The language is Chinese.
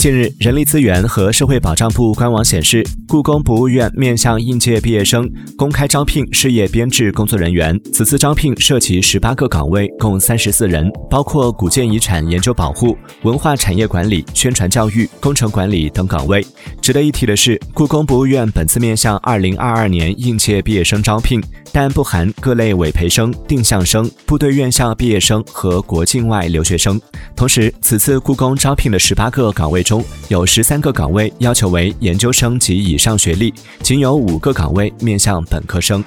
近日，人力资源和社会保障部官网显示，故宫博物院面向应届毕业生公开招聘事业编制工作人员。此次招聘涉及十八个岗位，共三十四人，包括古建遗产研究保护、文化产业管理、宣传教育、工程管理等岗位。值得一提的是，故宫博物院本次面向二零二二年应届毕业生招聘，但不含各类委培生、定向生、部队院校毕业生和国境外留学生。同时，此次故宫招聘的十八个岗位中有十三个岗位要求为研究生及以上学历，仅有五个岗位面向本科生。